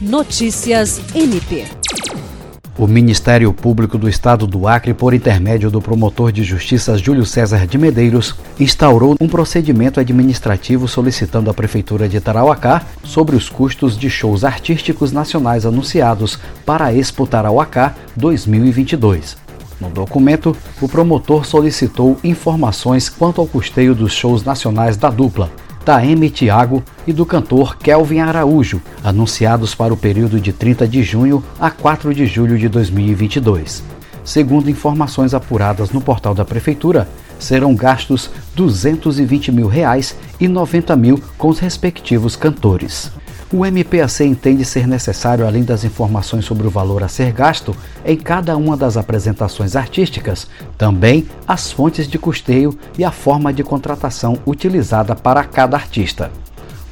Notícias MP. O Ministério Público do Estado do Acre, por intermédio do promotor de justiça Júlio César de Medeiros, instaurou um procedimento administrativo solicitando à Prefeitura de Tarauacá sobre os custos de shows artísticos nacionais anunciados para a Expo Tarauacá 2022. No documento, o promotor solicitou informações quanto ao custeio dos shows nacionais da dupla, M. Tiago e do cantor Kelvin Araújo, anunciados para o período de 30 de junho a 4 de julho de 2022. Segundo informações apuradas no portal da Prefeitura, serão gastos 220 mil reais e 90 mil com os respectivos cantores. O MPAC entende ser necessário, além das informações sobre o valor a ser gasto em cada uma das apresentações artísticas, também as fontes de custeio e a forma de contratação utilizada para cada artista.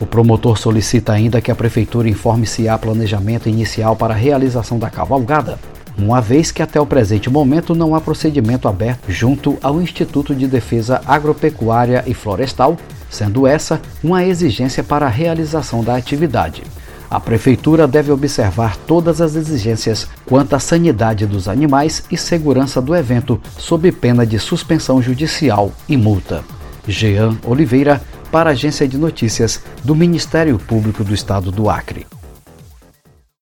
O promotor solicita ainda que a Prefeitura informe se há planejamento inicial para a realização da cavalgada, uma vez que até o presente momento não há procedimento aberto junto ao Instituto de Defesa Agropecuária e Florestal sendo essa uma exigência para a realização da atividade. A Prefeitura deve observar todas as exigências quanto à sanidade dos animais e segurança do evento, sob pena de suspensão judicial e multa. Jean Oliveira, para a Agência de Notícias do Ministério Público do Estado do Acre.